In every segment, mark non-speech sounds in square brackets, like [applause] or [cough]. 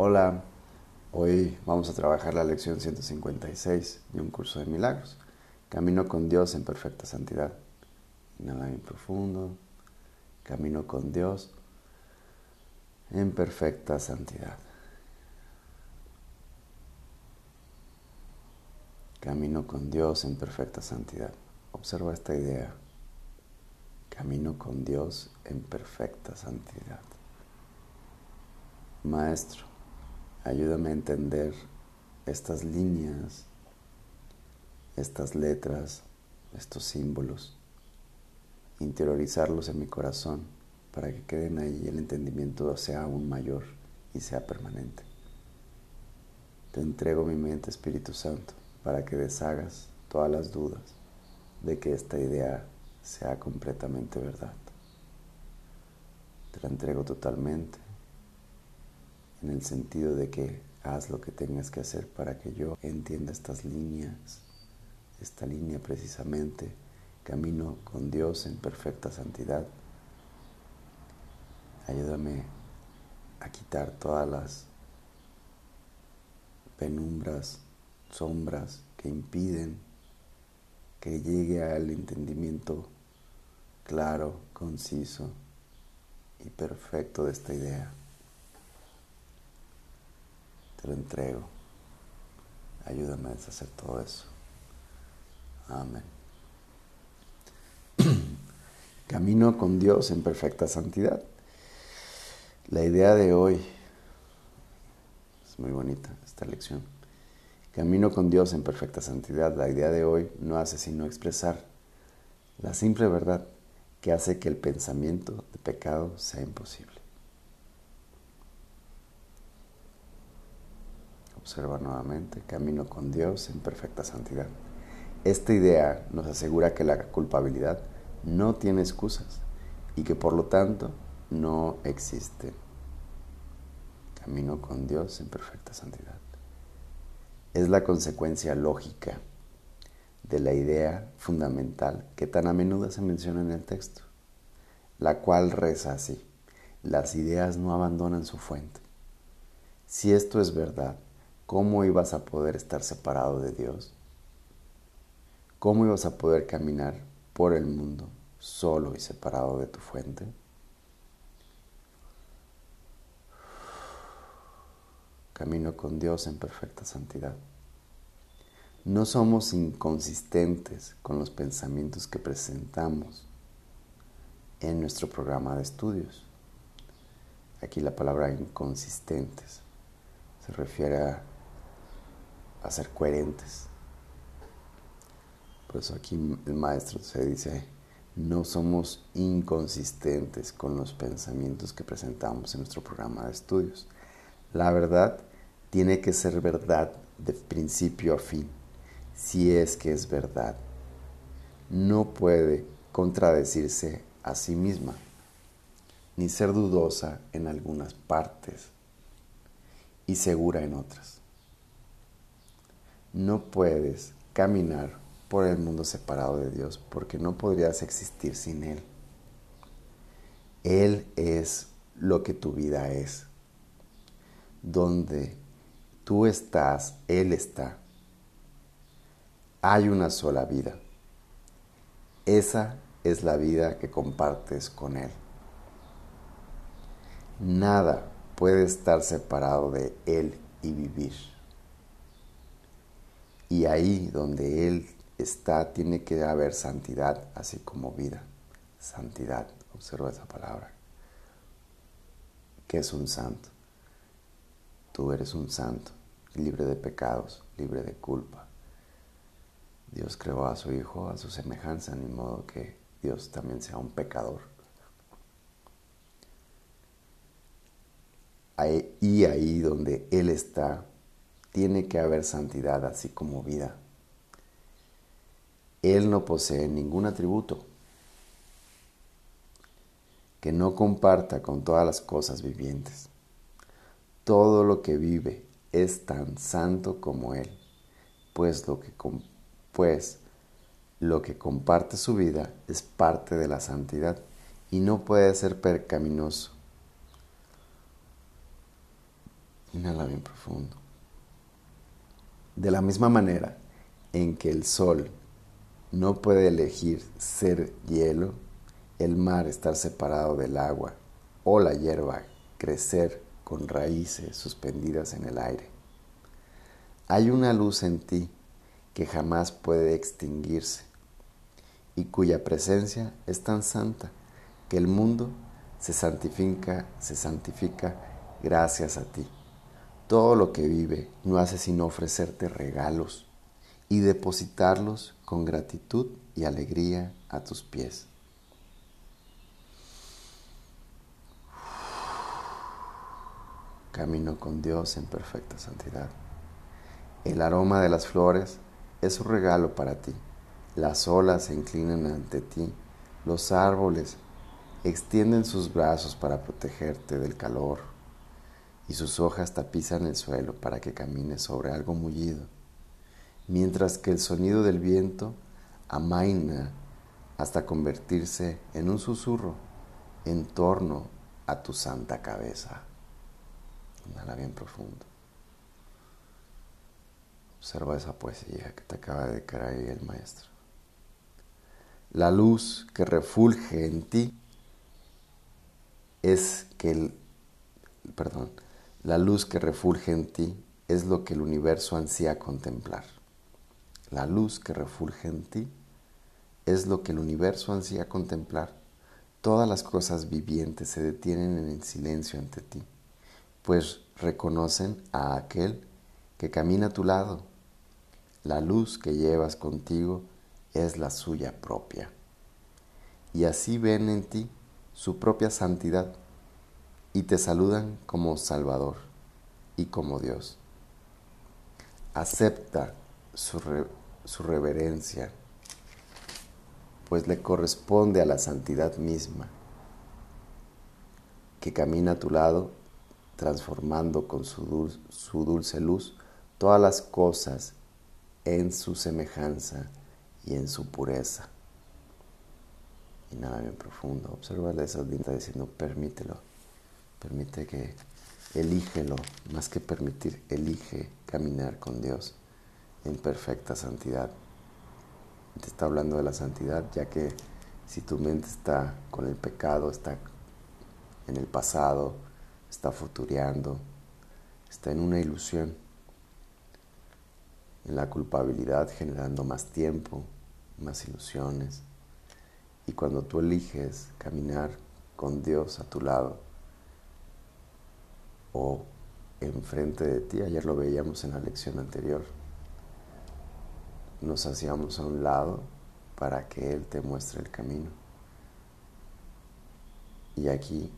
Hola, hoy vamos a trabajar la lección 156 de un curso de milagros. Camino con Dios en perfecta santidad. Inhala bien profundo. Camino con Dios en perfecta santidad. Camino con Dios en perfecta santidad. Observa esta idea. Camino con Dios en perfecta santidad. Maestro, ayúdame a entender estas líneas, estas letras, estos símbolos, interiorizarlos en mi corazón para que queden ahí y el entendimiento sea aún mayor y sea permanente. Te entrego mi mente, Espíritu Santo, para que deshagas todas las dudas de que esta idea sea completamente verdad. Te la entrego totalmente en el sentido de que haz lo que tengas que hacer para que yo entienda estas líneas, esta línea precisamente, camino con Dios en perfecta santidad. Ayúdame a quitar todas las penumbras, sombras que impiden que llegue al entendimiento claro, conciso y perfecto de esta idea. Te lo entrego. Ayúdame a deshacer todo eso. Amén. [clears throat] Camino con Dios en perfecta santidad. La idea de hoy es muy bonita, esta lección. Camino con Dios en perfecta santidad. La idea de hoy no hace sino expresar la simple verdad que hace que el pensamiento de pecado sea imposible. Observa nuevamente, camino con Dios en perfecta santidad. Esta idea nos asegura que la culpabilidad no tiene excusas y que por lo tanto no existe. Camino con Dios en perfecta santidad. Es la consecuencia lógica de la idea fundamental que tan a menudo se menciona en el texto, la cual reza así, las ideas no abandonan su fuente. Si esto es verdad, ¿cómo ibas a poder estar separado de Dios? ¿Cómo ibas a poder caminar por el mundo solo y separado de tu fuente? Camino con Dios en perfecta santidad. No somos inconsistentes con los pensamientos que presentamos en nuestro programa de estudios. Aquí la palabra inconsistentes se refiere a a ser coherentes. Por eso aquí el maestro se dice, no somos inconsistentes con los pensamientos que presentamos en nuestro programa de estudios. La verdad tiene que ser verdad de principio a fin, si es que es verdad. No puede contradecirse a sí misma, ni ser dudosa en algunas partes y segura en otras. No puedes caminar por el mundo separado de Dios porque no podrías existir sin Él. Él es lo que tu vida es. Donde tú estás, Él está. Hay una sola vida. Esa es la vida que compartes con Él. Nada puede estar separado de Él y vivir. Y ahí donde Él está tiene que haber santidad, así como vida. Santidad, observa esa palabra. ¿Qué es un santo? Tú eres un santo, libre de pecados, libre de culpa. Dios creó a su Hijo a su semejanza, ni modo que Dios también sea un pecador. y ahí donde Él está, tiene que haber santidad así como vida. Él no posee ningún atributo que no comparta con todas las cosas vivientes. Todo lo que vive es tan santo como Él, pues lo que, pues lo que comparte su vida es parte de la santidad y no puede ser percaminoso Inhala bien profundo. De la misma manera en que el sol no puede elegir ser hielo, el mar estar separado del agua o la hierba crecer con raíces suspendidas en el aire. Hay una luz en ti que jamás puede extinguirse y cuya presencia es tan santa que el mundo se santifica, se santifica gracias a ti. Todo lo que vive no hace sino ofrecerte regalos y depositarlos con gratitud y alegría a tus pies. Camino con Dios en perfecta santidad. El aroma de las flores es un regalo para ti. Las olas se inclinan ante ti. Los árboles extienden sus brazos para protegerte del calor y sus hojas tapizan el suelo para que camines sobre algo mullido, mientras que el sonido del viento amaina hasta convertirse en un susurro en torno a tu santa cabeza. Inhala bien profundo. Observa esa poesía que te acaba de ahí el maestro. La luz que refulge en ti es que el, perdón, la luz que refulge en ti es lo que el universo ansía contemplar. La luz que refulge en ti es lo que el universo ansía contemplar. Todas las cosas vivientes se detienen en el silencio ante ti, pues reconocen a aquel que camina a tu lado. La luz que llevas contigo es la suya propia. Y así ven en ti su propia santidad y te saludan como Salvador y como Dios. Acepta su, su reverencia, pues le corresponde a la santidad misma, que camina a tu lado transformando con su, su dulce luz todas las cosas en su semejanza y en su pureza. Y nada bien profundo. Observa esas lindas diciendo, permítelo. Permite que elígelo, más que permitir, elige caminar con Dios en perfecta santidad. Te está hablando de la santidad, ya que si tu mente está con el pecado, está en el pasado, está futureando, está en una ilusión, en la culpabilidad generando más tiempo, más ilusiones. Y cuando tú eliges caminar con Dios a tu lado o enfrente de ti, ayer lo veíamos en la lección anterior, nos hacíamos a un lado para que Él te muestre el camino. Y aquí,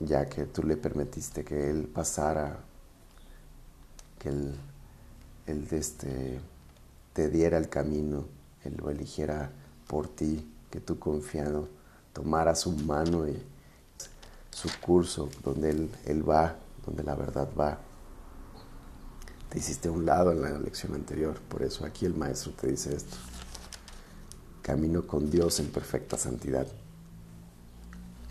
ya que tú le permitiste que Él pasara, que Él, este, te diera el camino, Él lo eligiera por ti, que tú confiado tomara su mano y su curso donde él, él va, donde la verdad va. Te hiciste a un lado en la lección anterior, por eso aquí el maestro te dice esto. Camino con Dios en perfecta santidad.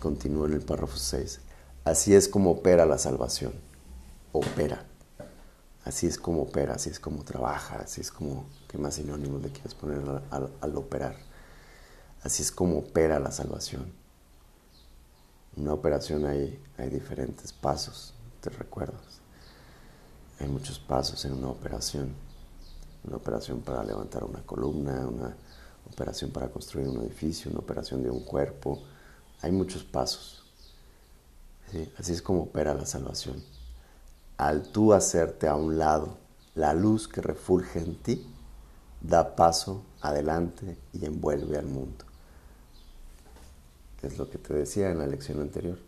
Continúa en el párrafo 6. Así es como opera la salvación. Opera. Así es como opera, así es como trabaja, así es como, ¿qué más sinónimos le quieres poner al, operar? Así es como opera la salvación. Una operación hay, hay diferentes pasos, ¿te recuerdas? Hay muchos pasos en una operación. Una operación para levantar una columna, una operación para construir un edificio, una operación de un cuerpo. Hay muchos pasos. Así es como opera la salvación al tú hacerte a un lado la luz que refulge en ti, da paso adelante y envuelve al mundo. Es lo que te decía en la lección anterior.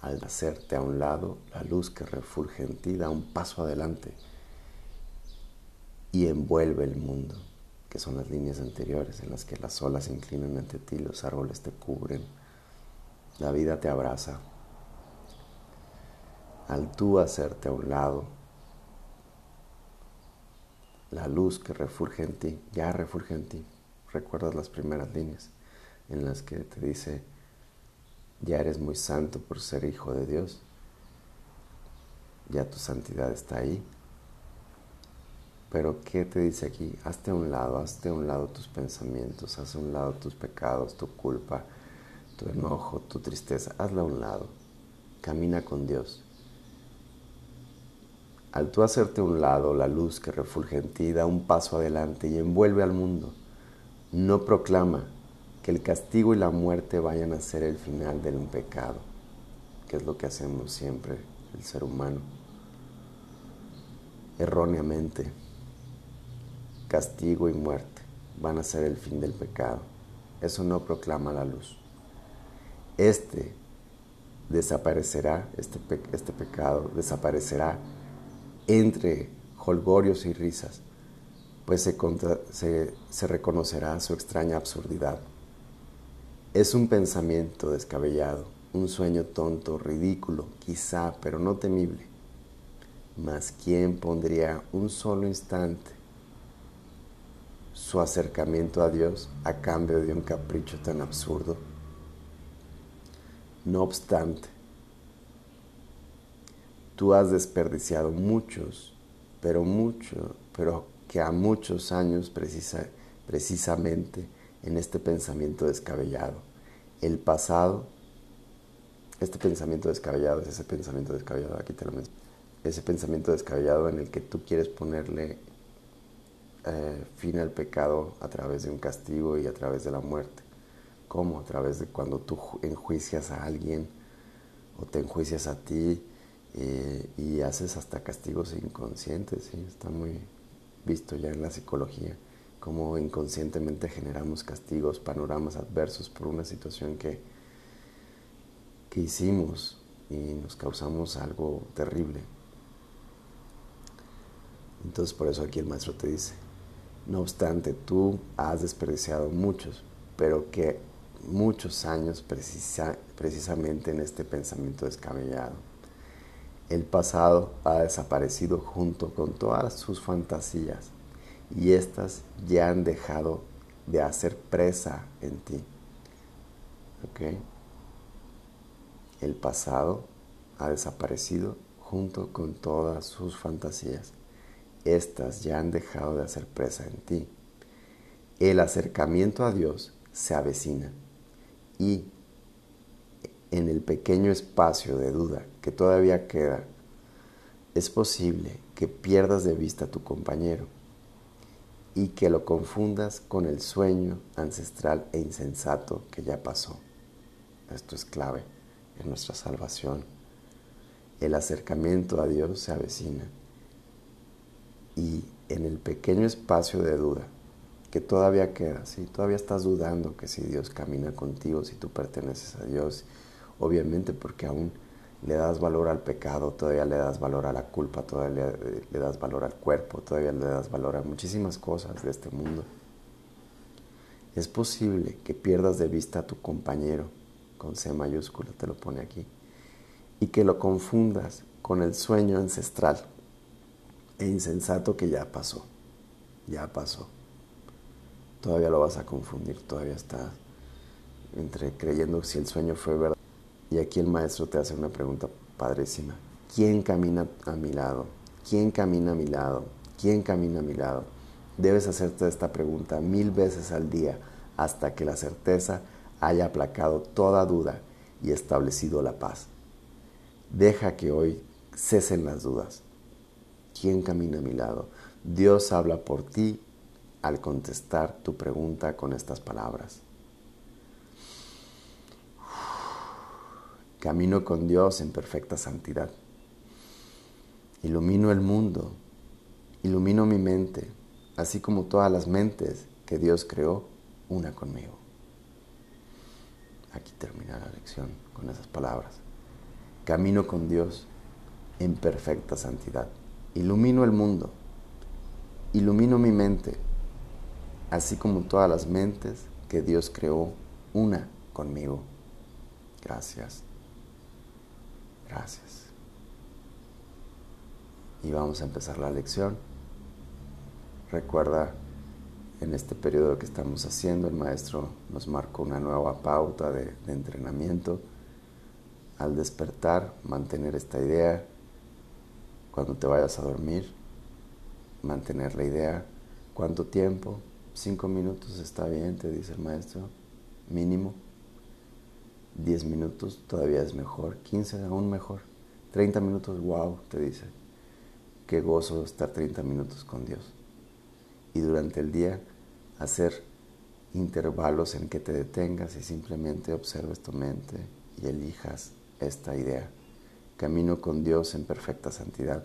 Al hacerte a un lado, la luz que refulge en ti da un paso adelante y envuelve el mundo, que son las líneas anteriores en las que las olas se inclinan ante ti, los árboles te cubren, la vida te abraza, al tú hacerte a un lado, la luz que refulge en ti, ya refulge en ti. Recuerdas las primeras líneas en las que te dice, ya eres muy santo por ser hijo de Dios. ya tu santidad está ahí. Pero ¿qué te dice aquí? Hazte a un lado, hazte a un lado tus pensamientos, haz a un lado tus pecados, tu culpa, tu enojo, tu tristeza, hazla a un lado. Camina con Dios. Al tú hacerte a un lado, la luz que refulge en ti da un paso adelante y envuelve al mundo. No proclama que el castigo y la muerte vayan a ser el final del pecado, que es lo que hacemos siempre el ser humano, erróneamente castigo y muerte van a ser el fin del pecado. Eso no proclama la luz. Este desaparecerá, este, este pecado desaparecerá entre holgorios y risas, pues se reconocerá su extraña absurdidad. Es un pensamiento descabellado, un sueño tonto, ridículo, quizá, pero no temible. Mas ¿quién pondría un solo instante su acercamiento a Dios a cambio de un capricho tan absurdo. No obstante, tú has desperdiciado muchos, pero mucho, pero que a muchos años precisa, precisamente en este pensamiento descabellado. El pasado, este pensamiento descabellado es ese pensamiento descabellado, aquí te lo menciono, ese pensamiento descabellado en el que tú quieres ponerle eh, fin al pecado a través de un castigo y a través de la muerte. ¿Cómo? A través de cuando tú enjuicias a alguien o te enjuicias a ti eh, y haces hasta castigos inconscientes. ¿sí? Está muy visto ya en la psicología, cómo inconscientemente generamos castigos, panoramas adversos por una situación que, que hicimos y nos causamos algo terrible. Entonces por eso aquí el maestro te dice, no obstante, tú has desperdiciado muchos, pero que muchos años precisamente en este pensamiento descabellado. El pasado ha desaparecido junto con todas sus fantasías y éstas ya han dejado de hacer presa en ti. ¿Ok? El pasado ha desaparecido junto con todas sus fantasías estas ya han dejado de hacer presa en ti. El acercamiento a Dios se avecina y en el pequeño espacio de duda que todavía queda, es posible que pierdas de vista a tu compañero y que lo confundas con el sueño ancestral e insensato que ya pasó. Esto es clave en nuestra salvación. El acercamiento a Dios se avecina y en el pequeño espacio de duda que todavía queda, si todavía estás dudando que si Dios camina contigo, si tú perteneces a Dios, obviamente porque aún le das valor al pecado, todavía le das valor a la culpa, todavía le, le das valor al cuerpo, todavía le das valor a muchísimas cosas de este mundo. Es posible que pierdas de vista a tu compañero, con C mayúscula te lo pone aquí, y que lo confundas con el sueño ancestral e insensato que ya pasó, ya pasó. Todavía lo vas a confundir, todavía estás entre creyendo si el sueño fue verdad. Y aquí el maestro te hace una pregunta padrísima. ¿Quién camina a mi lado? ¿Quién camina a mi lado? ¿Quién camina a mi lado? Debes hacerte esta pregunta mil veces al día hasta que la certeza haya aplacado toda duda y establecido la paz. Deja que hoy cesen las dudas. ¿Quién camina a mi lado? Dios habla por ti al contestar tu pregunta con estas palabras. Camino con Dios en perfecta santidad. Ilumino el mundo, ilumino mi mente, así como todas las mentes que Dios creó, una conmigo. Aquí termina la lección con esas palabras. Camino con Dios en perfecta santidad ilumino el mundo, ilumino mi mente, así como todas las mentes que Dios creó, una conmigo. Gracias. Gracias. Y vamos a empezar la lección. Recuerda, en este periodo que estamos haciendo, el maestro nos marcó una nueva pauta de, de entrenamiento. Al despertar, mantener esta idea Cuando te vayas a dormir, mantener la idea. ¿Cuánto tiempo? Cinco minutos está bien, te dice el maestro, mínimo. Diez minutos todavía es mejor, quince aún mejor. Treinta minutos, wow, te dice. Qué gozo estar treinta minutos con Dios. Y durante el día hacer intervalos en que te detengas y simplemente observes tu mente y elijas esta idea. Camino con Dios en perfecta santidad,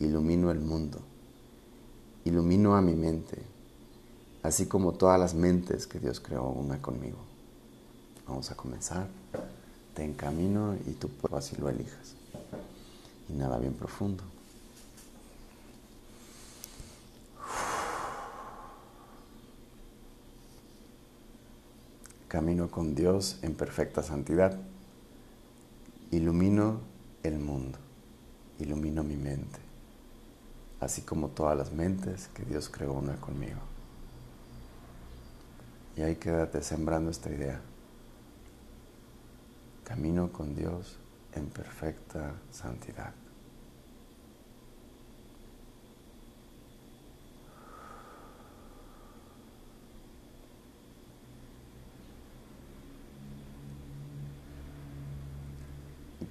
ilumino el mundo, ilumino a mi mente, así como todas las mentes que Dios creó una conmigo. Vamos a comenzar. Te encamino y tú así lo elijas. Inhala bien profundo. Camino con Dios en perfecta santidad. Ilumino el mundo. Ilumino mi mente. Así como todas las mentes que Dios creó una conmigo. Y ahí quédate sembrando esta idea. Camino con Dios en perfecta santidad.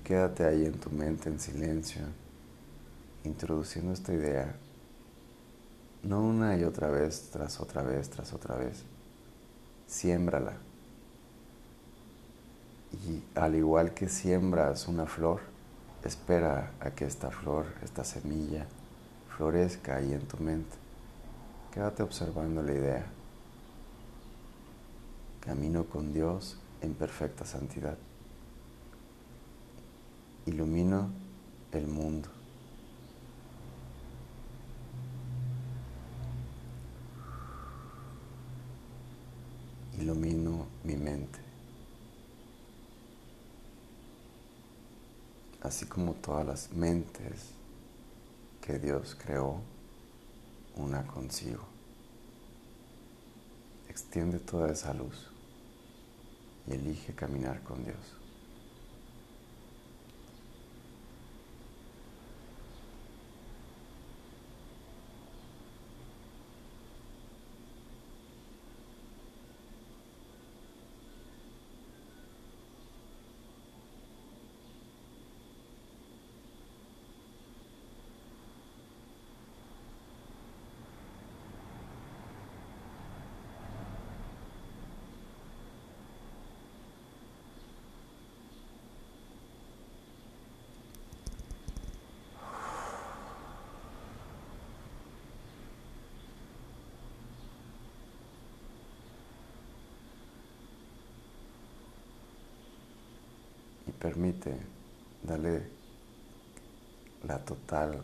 Quédate ahí en tu mente en silencio, introduciendo esta idea, no una y otra vez, tras otra vez, tras otra vez. Siémbrala. Y al igual que siembras una flor, espera a que esta flor, esta semilla, florezca ahí en tu mente. Quédate observando la idea. Camino con Dios en perfecta santidad ilumino el mundo. Ilumino mi mente. Así como todas las mentes que Dios creó, una consigo. Extiende toda esa luz y elige caminar con Dios. Permite, dale la total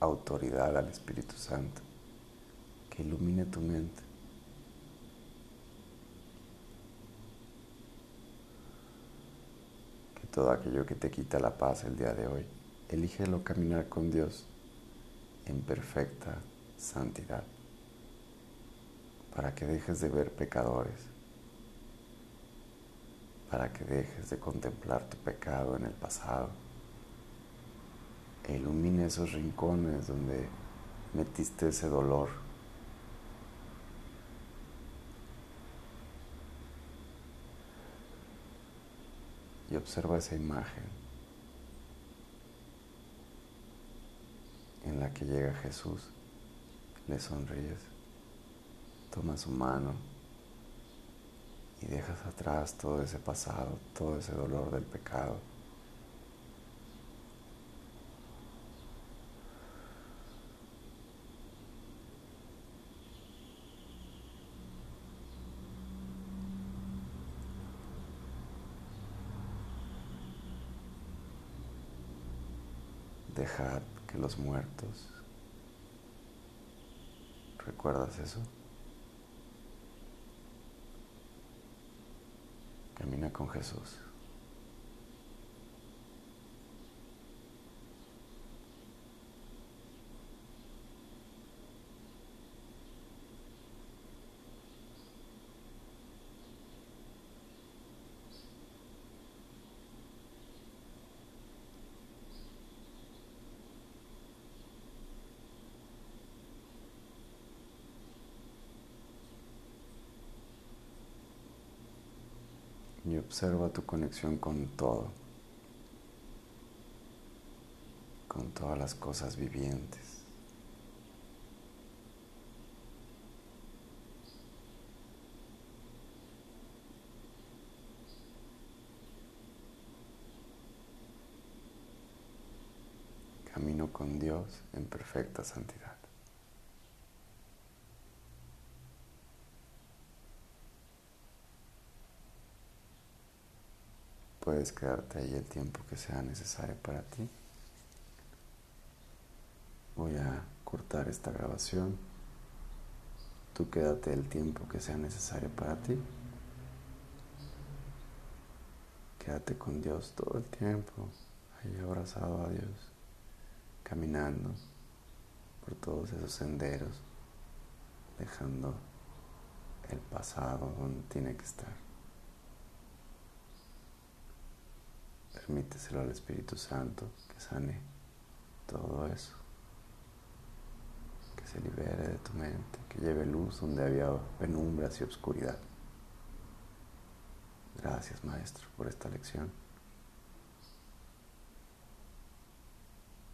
autoridad al Espíritu Santo que ilumine tu mente. Que todo aquello que te quita la paz el día de hoy, elígelo caminar con Dios en perfecta santidad para que dejes de ver pecadores para que dejes de contemplar tu pecado en el pasado e ilumine esos rincones donde metiste ese dolor. Y observa esa imagen en la que llega Jesús, le sonríes, toma su mano y dejas atrás todo ese pasado, todo ese dolor del pecado. Dejad que los muertos, ¿recuerdas eso? Camina con Jesús. Y observa tu conexión con todo, con todas las cosas vivientes. Camino con Dios en perfecta santidad. Puedes quedarte ahí el tiempo que sea necesario para ti. Voy a cortar esta grabación. Tú quédate el tiempo que sea necesario para ti. Quédate con Dios todo el tiempo, ahí abrazado a Dios caminando por todos esos senderos, dejando el pasado donde tiene que estar. Permíteselo al Espíritu Santo que sane todo eso, que se libere de tu mente, que lleve luz donde había penumbras y oscuridad. Gracias, Maestro, por esta lección.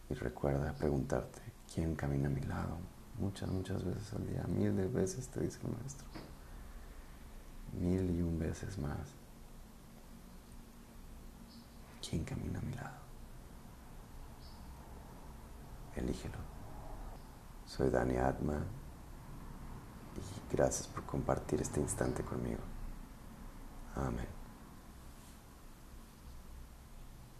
Y recuerda preguntarte, ¿quién camina a mi lado? Muchas, muchas veces al día, mil de veces te dice el maestro. Mil y un veces más. ¿Quién camina a mi lado? Elígelo. Soy Dani Atma y gracias por compartir este instante conmigo. Amén.